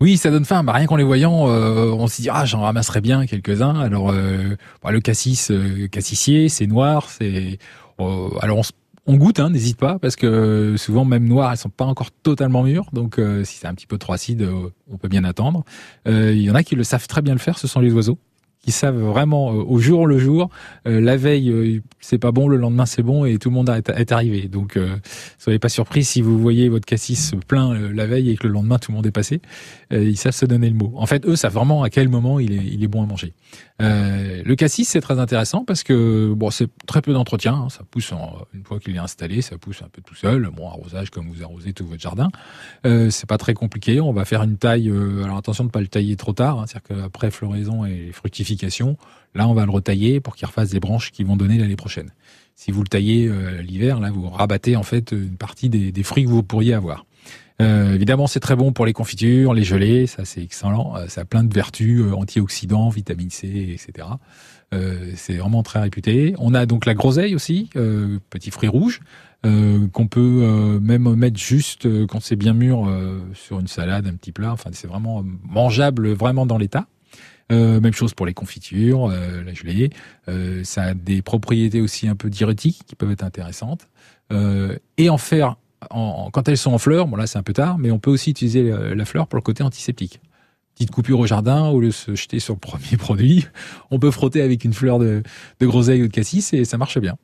Oui, ça donne faim. Bah, rien qu'en les voyant, euh, on se dit ah j'en ramasserais bien quelques-uns. Alors euh, bah, le cassis, euh, cassissier, c'est noir, c'est alors on, goûte, hein, n'hésite pas parce que souvent même noir, elles sont pas encore totalement mûres. Donc si c'est un petit peu trop acide, on peut bien attendre. Il y en a qui le savent très bien le faire. Ce sont les oiseaux qui savent vraiment euh, au jour le jour. Euh, la veille, euh, c'est pas bon, le lendemain c'est bon et tout le monde est arrivé. Donc, soyez pas surpris si vous voyez votre cassis plein la veille et que le lendemain tout le monde est passé. ils savent se donner le mot. En fait, eux savent vraiment à quel moment il est, il est bon à manger. le cassis c'est très intéressant parce que bon, c'est très peu d'entretien. Hein. ça pousse une fois qu'il est installé, ça pousse un peu tout seul. Bon arrosage comme vous arrosez tout votre jardin. c'est pas très compliqué. On va faire une taille. alors attention de pas le tailler trop tard. Hein, C'est-à-dire qu'après floraison et fructification Là, on va le retailler pour qu'il refasse des branches qui vont donner l'année prochaine. Si vous le taillez euh, l'hiver, là, vous rabattez en fait une partie des, fruits que vous pourriez avoir. Euh, évidemment, c'est très bon pour les confitures, les gelées, ça c'est excellent. Euh, ça a plein de vertus, antioxydants, vitamine C, etc. c'est vraiment très réputé. On a donc la groseille aussi, petit fruit rouge, qu'on peut même mettre juste quand c'est bien mûr sur une salade, un petit plat. Enfin, c'est vraiment mangeable, vraiment dans l'état. Euh, même chose pour les confitures, euh, la gelée. Euh, ça a des propriétés aussi un peu diurétiques qui peuvent être intéressantes. et en faire, en, quand elles sont en fleurs, bon là c'est un peu tard, mais on peut aussi utiliser la, fleur pour le côté antiseptique petite coupure au jardin, au lieu de se jeter sur le premier produit, on peut frotter avec une fleur de, de groseille ou de cassis et ça marche bien.